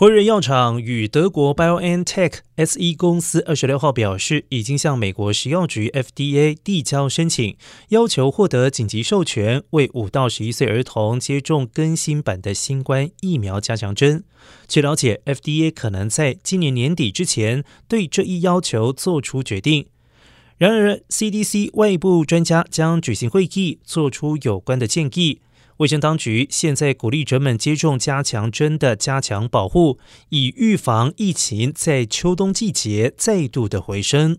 辉瑞药厂与德国 BioNTech SE 公司二十六号表示，已经向美国食药局 FDA 递交申请，要求获得紧急授权，为五到十一岁儿童接种更新版的新冠疫苗加强针。据了解，FDA 可能在今年年底之前对这一要求做出决定。然而，CDC 外部专家将举行会议，做出有关的建议。卫生当局现在鼓励人们接种加强针的加强保护，以预防疫情在秋冬季节再度的回升。